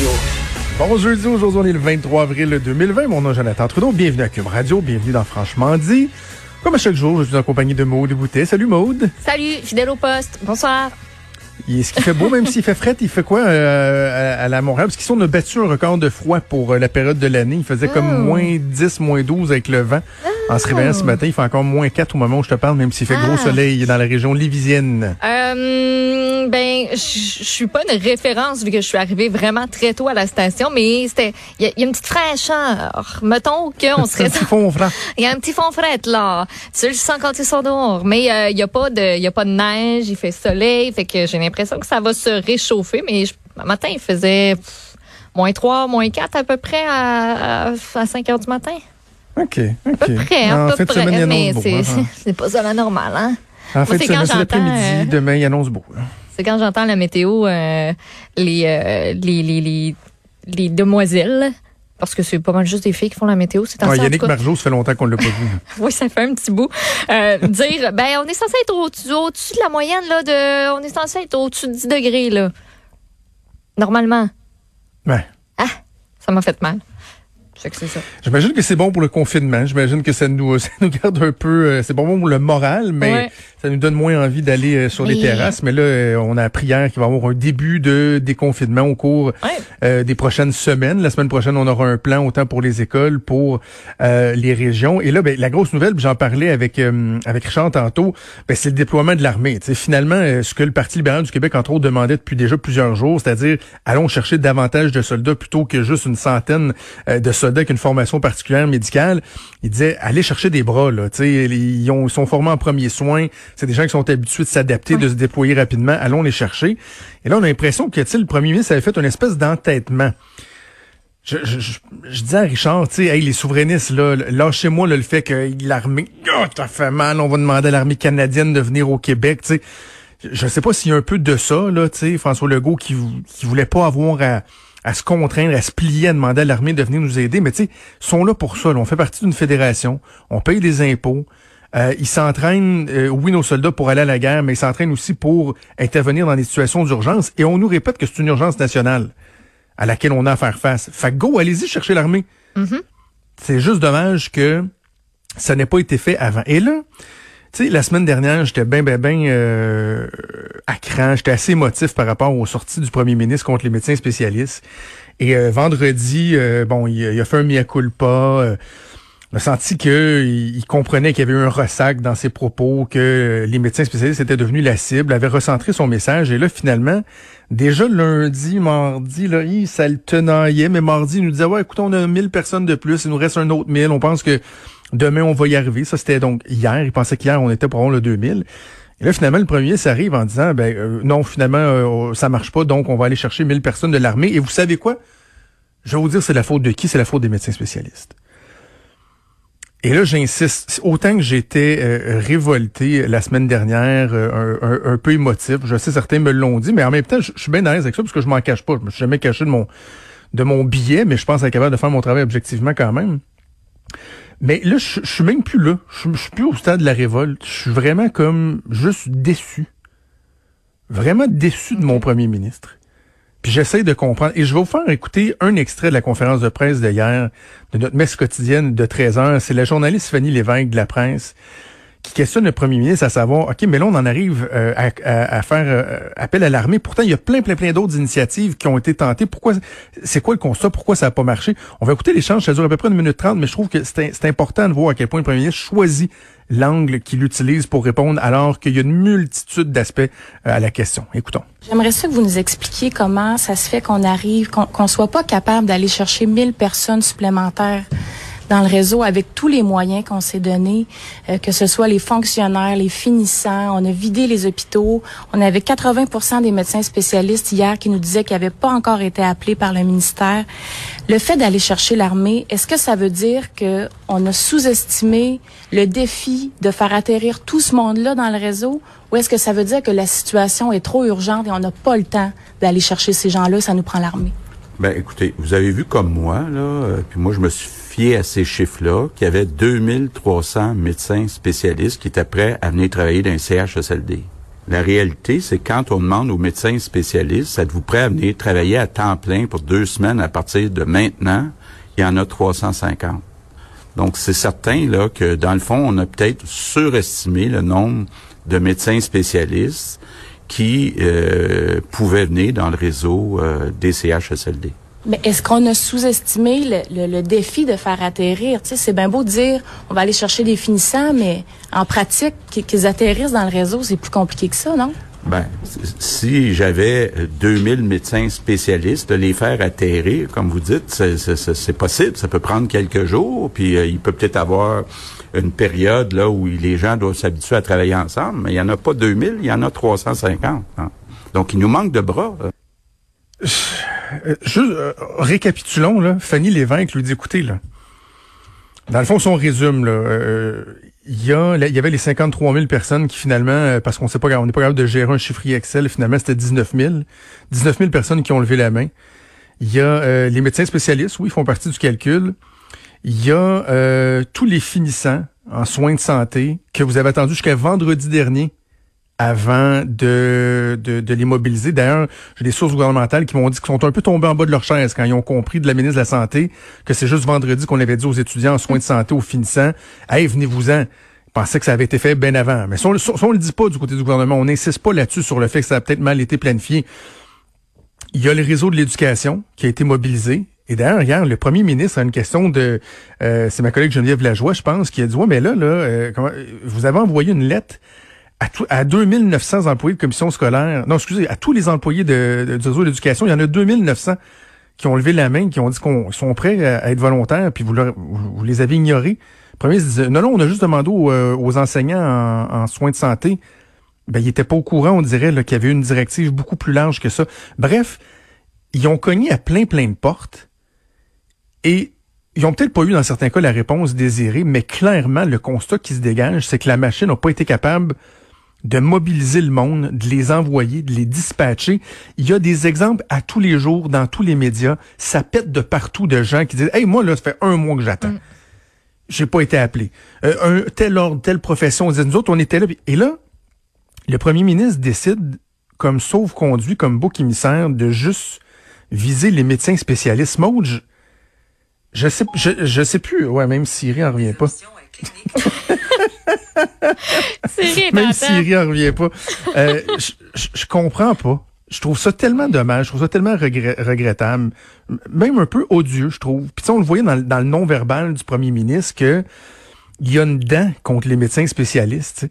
Radio. Bon jeudi, aujourd'hui on est le 23 avril 2020. Mon nom est Jonathan Trudeau. Bienvenue à Cube Radio, bienvenue dans Franchement dit. Comme à chaque jour, je suis en compagnie de Maude Boutet. Salut Maude. Salut, fidèle au poste. Bonsoir. Est-ce qu'il fait beau, même s'il fait fret, il fait quoi euh, à, à, la Montréal? Parce qu'ici, on a battu un record de froid pour euh, la période de l'année. Il faisait comme Oh. moins 10, moins 12 avec le vent. En se réveillant ce matin, il fait encore moins 4 au moment où je te parle, même s'il fait gros Ah. soleil dans la région livisienne. Euh, ben, je suis pas une référence vu que je suis arrivée vraiment très tôt à la station, mais c'était, il y, a- il y a une petite fraîcheur. Mettons qu'on Un serait petit fond franc. Il y a un petit fond fret là. Tu le sens quand ils sont dehors. Mais euh, il y a pas de il y a pas de neige, il fait soleil, fait que j'ai l'impression que ça va se réchauffer mais je, le matin il faisait pff, moins 3, moins 4 à peu près à, à, à 5 heures du matin. OK, OK. À peu près, à peu près, semaine, mais c'est hein. c'est- pas ça la normale hein. En de c'est l'après-midi. euh, Demain, il annonce beau. hein. C'est quand j'entends la météo euh, les, euh, les les les les demoiselles parce que c'est pas mal juste des filles qui font la météo, c'est Ouais, en Yannick Margeau, ça fait longtemps qu'on l'a pas vu. Oui, ça fait un petit bout. Dire, ben, on est censé être au-dessus de la moyenne, là, de, on est censé être au-dessus de 10 degrés, là. Normalement. Ouais. Ça m'a fait mal. J'imagine que c'est bon pour le confinement. J'imagine que ça nous, ça nous garde un peu. euh, c'est bon pour le moral, mais Ouais. ça nous donne moins envie d'aller euh, sur les terrasses. Mais là, euh, on a appris hier qu'il va y avoir un début de déconfinement au cours Ouais. euh, des prochaines semaines. La semaine prochaine, on aura un plan autant pour les écoles, pour euh, les régions. Et là, ben, la grosse nouvelle, j'en parlais avec euh, avec Richard tantôt, ben, c'est le déploiement de l'armée. Finalement, ce que le Parti libéral du Québec, entre autres, demandait depuis déjà plusieurs jours, c'est-à-dire allons chercher davantage de soldats plutôt que juste une centaine de soldats avec une formation particulière médicale. Il disait allez chercher des bras. Là, Tu sais, ils, ont, ils sont formés en premiers soins. C'est des gens qui sont habitués de s'adapter, de se déployer rapidement. Allons les chercher. Et là, on a l'impression que le premier ministre avait fait une espèce d'entêtement. Je, je, je, je dis à Richard, tu sais, hey, les souverainistes, là, lâchez-moi là, le fait que l'armée, oh, ça fait mal, on va demander à l'armée canadienne de venir au Québec, tu sais. Je- sais pas s'il y a un peu de ça, là, tu sais, François Legault qui, qui voulait pas avoir à, à se contraindre, à se plier, à demander à l'armée de venir nous aider, mais tu sais, ils sont là pour ça, là. On fait partie d'une fédération, on paye des impôts, euh, ils s'entraînent, euh, oui, nos soldats pour aller à la guerre, mais ils s'entraînent aussi pour intervenir dans des situations d'urgence, et on nous répète que c'est une urgence nationale à laquelle on a à faire face. Fait que go, allez-y chercher l'armée. C'est juste dommage que ça n'ait pas été fait avant. Et là, tu sais, la semaine dernière, j'étais bien, bien, bien euh, à cran. J'étais assez émotif par rapport aux sorties du premier ministre contre les médecins spécialistes. Et euh, vendredi, euh, bon, il, a- il a fait un mea culpa. On a senti que il, il comprenait qu'il y avait eu un ressac dans ses propos, que les médecins spécialistes étaient devenus la cible, avait recentré son message. Et là, finalement, déjà lundi, mardi, là, hi, ça le tenaillait, mais mardi, il nous disait, ouais, écoute, on a 1000 personnes de plus, il nous reste un autre 1000, on pense que demain, on va y arriver. Ça, c'était donc hier. Il pensait qu'hier, on était pour le 2000. Et là, finalement, le premier ministre arrive en disant, ben euh, non, finalement, euh, ça marche pas, donc on va aller chercher 1000 personnes de l'armée. Et vous savez quoi? Je vais vous dire, c'est la faute de qui? C'est la faute des médecins spécialistes. Et là, j'insiste, autant que j'étais euh, révolté la semaine dernière, euh, un, un- un peu émotif, je sais certains me l'ont dit, mais en même temps, je, je suis bien à l'aise avec ça parce que je m'en cache pas. Je me suis jamais caché de mon de mon billet, mais je pense être capable de faire mon travail objectivement quand même. Mais là, je, je suis même plus là. Je, je suis plus au stade de la révolte. Je suis vraiment comme juste déçu. Vraiment déçu de mon premier ministre. Puis j'essaie de comprendre. Et je vais vous faire écouter un extrait de la conférence de presse d'hier, de notre messe quotidienne de 13 heures. C'est la journaliste Fanny Lévesque de la presse qui questionne le premier ministre à savoir, OK, mais là, on en arrive euh, à, à- à faire euh, appel à l'armée. Pourtant, il y a plein, plein, plein d'autres initiatives qui ont été tentées. Pourquoi, c'est quoi le constat? Pourquoi ça n'a pas marché? On va écouter l'échange, ça dure à peu près une minute trente, mais je trouve que c'est important de voir à quel point le premier ministre choisit l'angle qu'il utilise pour répondre alors qu'il y a une multitude d'aspects euh, à la question. Écoutons. J'aimerais ça que vous nous expliquiez comment ça se fait qu'on arrive, qu'on qu'on soit pas capable d'aller chercher 1000 personnes supplémentaires dans le réseau avec tous les moyens qu'on s'est donnés, euh, que ce soit les fonctionnaires, les finissants. On a vidé les hôpitaux. On avait 80% des médecins spécialistes hier qui nous disaient qu'ils n'avaient pas encore été appelés par le ministère. Le fait d'aller chercher l'armée, est-ce que ça veut dire que on a sous-estimé le défi de faire atterrir tout ce monde-là dans le réseau, ou est-ce que ça veut dire que la situation est trop urgente et on n'a pas le temps d'aller chercher ces gens-là, ça nous prend l'armée? Ben, écoutez, vous avez vu comme moi, là, euh, puis moi, je me suis fié à ces chiffres-là, qu'il y avait 2300 médecins spécialistes qui étaient prêts à venir travailler dans un CHSLD. La réalité, c'est quand on demande aux médecins spécialistes, êtes-vous prêt à venir travailler à temps plein pour deux semaines à partir de maintenant? Il y en a 350. Donc, c'est certain là que, dans le fond, on a peut-être surestimé le nombre de médecins spécialistes qui euh, pouvaient venir dans le réseau euh, des CHSLD. Mais est-ce qu'on a sous-estimé le, le, défi de faire atterrir? Tu sais, c'est bien beau de dire on va aller chercher des finissants, mais en pratique, qu'ils atterrissent dans le réseau, c'est plus compliqué que ça, non? Ben, si j'avais 2000 médecins spécialistes, de les faire atterrir, comme vous dites, c'est possible. Ça peut prendre quelques jours, puis euh, il peut peut-être avoir une période là où les gens doivent s'habituer à travailler ensemble, mais il n'y en a pas 2000, il y en a 350. Hein. Donc, il nous manque de bras. Euh, juste, euh, récapitulons, là. Fanny Lévesque lui dit, écoutez, là, dans le fond, son résume, là, euh, il y, a, il y avait les 53 000 personnes qui finalement, parce qu'on sait pas, on n'est pas capable de gérer un chiffrier Excel, finalement c'était 19 000. 19 000 personnes qui ont levé la main. Il y a les médecins spécialistes, oui, ils font partie du calcul. Il y a tous les finissants en soins de santé que vous avez attendu jusqu'à vendredi dernier avant de, de, de les mobiliser. D'ailleurs, j'ai des sources gouvernementales qui m'ont dit qu'ils sont un peu tombés en bas de leur chaise quand ils ont compris de la ministre de la Santé que c'est juste vendredi qu'on avait dit aux étudiants en soins de santé, aux finissants, « Hey, venez-vous-en ». Ils pensaient que ça avait été fait bien avant. Mais si on, ne le dit pas du côté du gouvernement, on n'insiste pas là-dessus sur le fait que ça a peut-être mal été planifié. Il y a le réseau de l'éducation qui a été mobilisé. Et d'ailleurs, hier, le premier ministre a une question de... Euh, c'est ma collègue Geneviève Lajoie, je pense, qui a dit, ouais, mais là, là, euh, vous avez envoyé une lettre à, à 2900 employés de commission scolaire, non, excusez, à tous les employés de, de, du réseau d'éducation, il y en a 2900 qui ont levé la main, qui ont dit qu'ils sont prêts à, être volontaires, puis vous, vous, les avez ignorés. Le premier disait, non, non, on a juste demandé aux, euh, enseignants en, soins de santé. Ben, ils n'étaient pas au courant, on dirait, qu'il y avait une directive beaucoup plus large que ça. Bref, ils ont cogné à plein, plein de portes. Et ils ont peut-être pas eu, dans certains cas, la réponse désirée, mais clairement, le constat qui se dégage, c'est que la machine n'a pas été capable de mobiliser le monde, de les envoyer, de les dispatcher. Il y a des exemples à tous les jours dans tous les médias. Ça pète de partout de gens qui disent Hey, moi, là, ça fait un mois que j'attends. Mm. J'ai pas été appelé. Euh, un tel ordre, telle profession, on dit, nous autres, on était là. Et là, le premier ministre décide, comme sauve-conduit, comme bouc émissaire, de juste viser les médecins spécialistes. Je, je sais, je, je sais plus. Ouais, même Siri en revient pas. Même Siri en revient pas. Euh, je comprends pas. Je trouve ça tellement dommage, je trouve ça tellement regrettable, même un peu odieux, je trouve. Puis on le voyait dans, dans le non-verbal du premier ministre que il y a une dent contre les médecins spécialistes.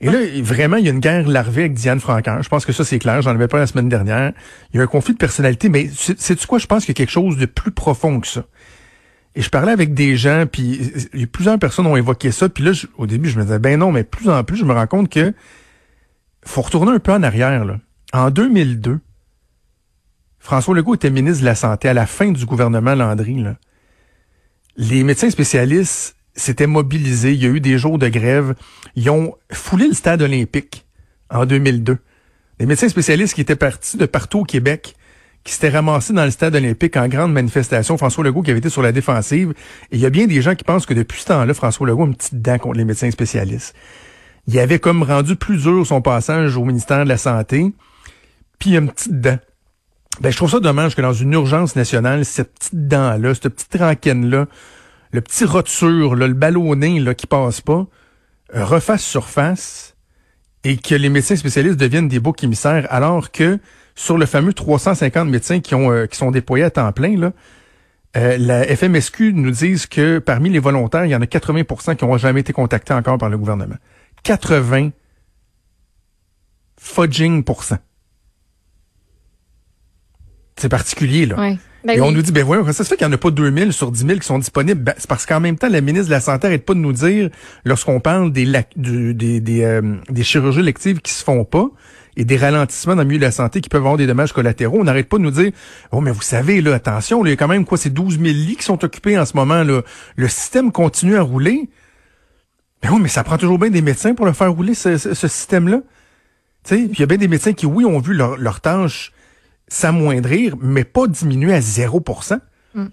Et là, vraiment, il y a une guerre larvée avec Diane Francaire. Je pense que ça, c'est clair. J'en avais pas la semaine dernière. Il y a un conflit de personnalité, mais c'est-tu quoi? Je pense qu'il y a quelque chose de plus profond que ça. Et je parlais avec des gens, puis plusieurs personnes ont évoqué ça. Puis là, au début, je me disais, ben non, mais plus en plus, je me rends compte que faut retourner un peu en arrière. Là. En 2002, François Legault était ministre de la Santé à la fin du gouvernement Landry. Les médecins spécialistes s'étaient mobilisés. Il y a eu des jours de grève. Ils ont foulé le stade olympique en 2002. Les médecins spécialistes qui étaient partis de partout au Québec qui s'était ramassé dans le stade olympique en grande manifestation. François Legault qui avait été sur la défensive. Et il y a bien des gens qui pensent que depuis ce temps-là, François Legault a une petite dent contre les médecins spécialistes. Il avait comme rendu plus dur son passage au ministère de la Santé. Puis il y a une petite dent. Ben, je trouve ça dommage que dans une urgence nationale, cette petite dent-là, cette petite ranquine-là, le petit roture, là, le ballonné là, qui passe pas, euh, refasse surface et que les médecins spécialistes deviennent des boucs émissaires alors que sur le fameux 350 médecins qui, ont, euh, qui sont déployés à temps plein, là, euh, la FMSQ nous dit que parmi les volontaires, il y en a 80% qui n'ont jamais été contactés encore par le gouvernement. 80 fudging C'est particulier, là. Ben Et on nous dit, ben voyons, ça se fait qu'il n'y en a pas 2000 sur 10 000 qui sont disponibles? Ben, c'est parce qu'en même temps, la ministre de la Santé n'arrête pas de nous dire, lorsqu'on parle des, des, des, euh, des chirurgies lectives qui se font pas, et des ralentissements dans le milieu de la santé qui peuvent avoir des dommages collatéraux. On n'arrête pas de nous dire, oh, mais vous savez, là, attention, il y a quand même quoi, c'est 12 000 lits qui sont occupés en ce moment, là. Le système continue à rouler. Ben oui, mais ça prend toujours bien des médecins pour le faire rouler, ce, système-là. Tu sais, il y a bien des médecins qui, oui, ont vu leur, leur tâche s'amoindrir, mais pas diminuer à 0 mm.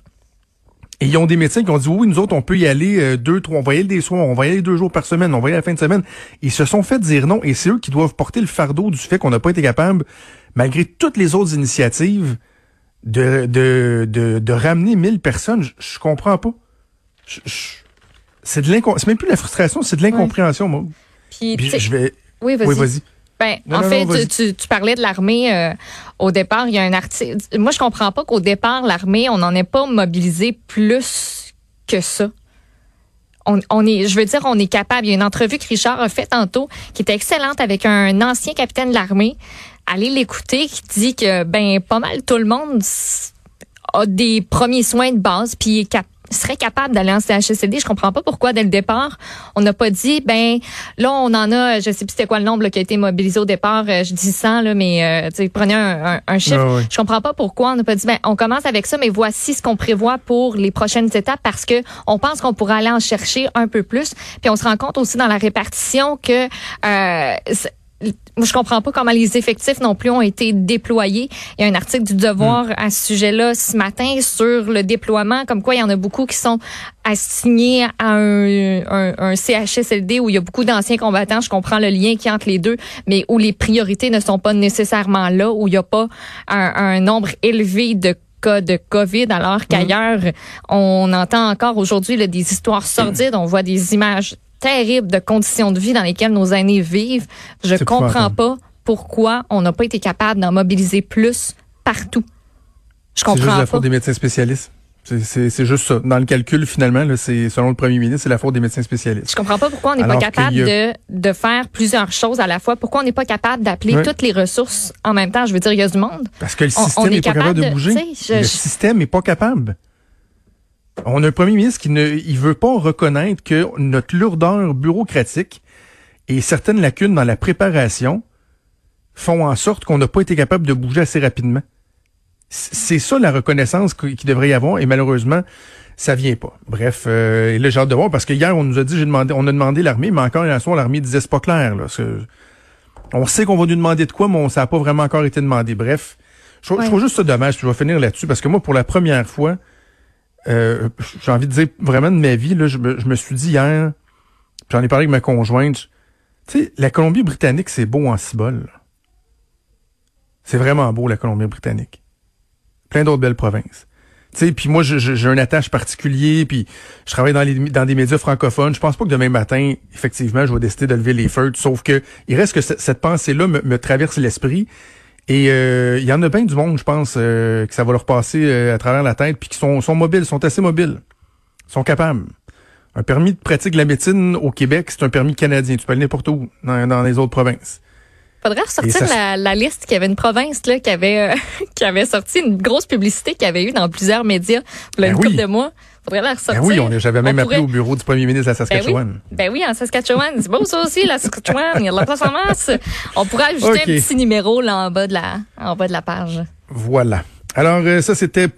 Et ils ont des médecins qui ont dit oui, nous autres, on peut y aller euh, deux, trois, on va y aller des soirs, on va y aller deux jours par semaine, on va y aller à la fin de semaine. Ils se sont fait dire non et c'est eux qui doivent porter le fardeau du fait qu'on n'a pas été capable, malgré toutes les autres initiatives, de, de, de, de ramener 1000 personnes. Je, je comprends pas. Je- je- c'est de l'incom- c'est même plus de la frustration, c'est de l'incompréhension, moi. Puis, je vais. oui, vas-y. Oui, vas-y. Ben, Non, en non, fait, non, tu, tu, tu parlais de l'armée euh, au départ. Il y a un article. Moi, je comprends pas qu'au départ, l'armée, on n'en ait pas mobilisé plus que ça. On, on est, je veux dire, on est capable. Il y a une entrevue que Richard a faite tantôt qui était excellente avec un ancien capitaine de l'armée. Allez l'écouter, qui dit que ben pas mal tout le monde a des premiers soins de base, puis est cap- serait capable d'aller en. Je comprends pas pourquoi dès le départ on n'a pas dit ben là on en a, je sais plus c'était quoi le nombre là, qui a été mobilisé au départ. euh, je dis 100 là, mais euh, prenez un, un, un chiffre. Ah oui. Je comprends pas pourquoi on n'a pas dit ben on commence avec ça, mais voici ce qu'on prévoit pour les prochaines étapes parce que on pense qu'on pourra aller en chercher un peu plus. Puis on se rend compte aussi dans la répartition que euh, je comprends pas comment les effectifs non plus ont été déployés. Il y a un article du Devoir Hmm. à ce sujet-là ce matin sur le déploiement, comme quoi il y en a beaucoup qui sont assignés à un, un, un CHSLD où il y a beaucoup d'anciens combattants. Je comprends le lien qui entre les deux, mais où les priorités ne sont pas nécessairement là, où il n'y a pas un, un nombre élevé de cas de COVID, alors qu'ailleurs, on entend encore aujourd'hui des histoires sordides, on voit des images terribles de conditions de vie dans lesquelles nos aînés vivent. Je C'est comprends pas pourquoi on n'a pas été capable d'en mobiliser plus partout. Je C'est juste comprends la pas. faute des médecins spécialistes. C'est- juste ça. Dans le calcul, finalement, c'est selon le premier ministre, c'est la faute des médecins spécialistes. Je comprends pas pourquoi on n'est pas capable y de, de faire plusieurs choses à la fois. Pourquoi on n'est pas capable d'appeler toutes les ressources en même temps? Je veux dire, il y a du monde. Parce que le système est n'est pas capable de de- bouger. je- le je- système n'est pas capable. On a un premier ministre qui ne il veut pas reconnaître que notre lourdeur bureaucratique et certaines lacunes dans la préparation font en sorte qu'on n'a pas été capable de bouger assez rapidement. C'est ça la reconnaissance qui qui devrait y avoir et malheureusement, ça vient pas. Bref, euh, et là j'ai hâte de voir parce que hier on nous a dit j'ai demandé on a demandé l'armée mais encore hier soir l'armée disait c'est pas clair là. On sait qu'on va nous demander de quoi mais on, ça n'a pas vraiment encore été demandé. Bref, je, trouve- je Ouais. trouve juste ça dommage puis je vais finir là-dessus parce que moi pour la première fois euh, j'ai envie de dire vraiment de ma vie là, je, me, je me suis dit hier j'en ai parlé avec ma conjointe. Tu sais, la Colombie-Britannique, c'est beau en cibole. C'est vraiment beau, la Colombie-Britannique. Plein d'autres belles provinces. Tu sais, puis moi, j'ai un attache particulier, puis je travaille dans, les, dans des médias francophones. Je pense pas que demain matin, effectivement, je vais décider de lever les feux. Sauf que il reste que ce- cette pensée-là me traverse l'esprit. Et euh, il y en a bien du monde, je pense, euh, que ça va leur passer euh, à travers la tête, puis qui sont, sont mobiles, sont assez mobiles, sont capables. Un permis de pratique de la médecine au Québec, c'est un permis canadien. Tu peux aller n'importe où dans, dans les autres provinces. Faudrait ressortir ça la, la liste qu'il y avait une province là qui avait euh, qui avait sorti une grosse publicité qu'il y avait eu dans plusieurs médias il y a Ben une oui. couple de mois. Faudrait la ressortir. Ben oui, on, j'avais même On appelé pourrait- au bureau du premier ministre de la Ben oui, Saskatchewan. ben oui, en Saskatchewan. C'est beau ça aussi, la Saskatchewan. Il y a de la place en masse. On pourrait ajouter un petit numéro là en bas de la, en bas de la page. Voilà. Alors, euh, ça, c'était pour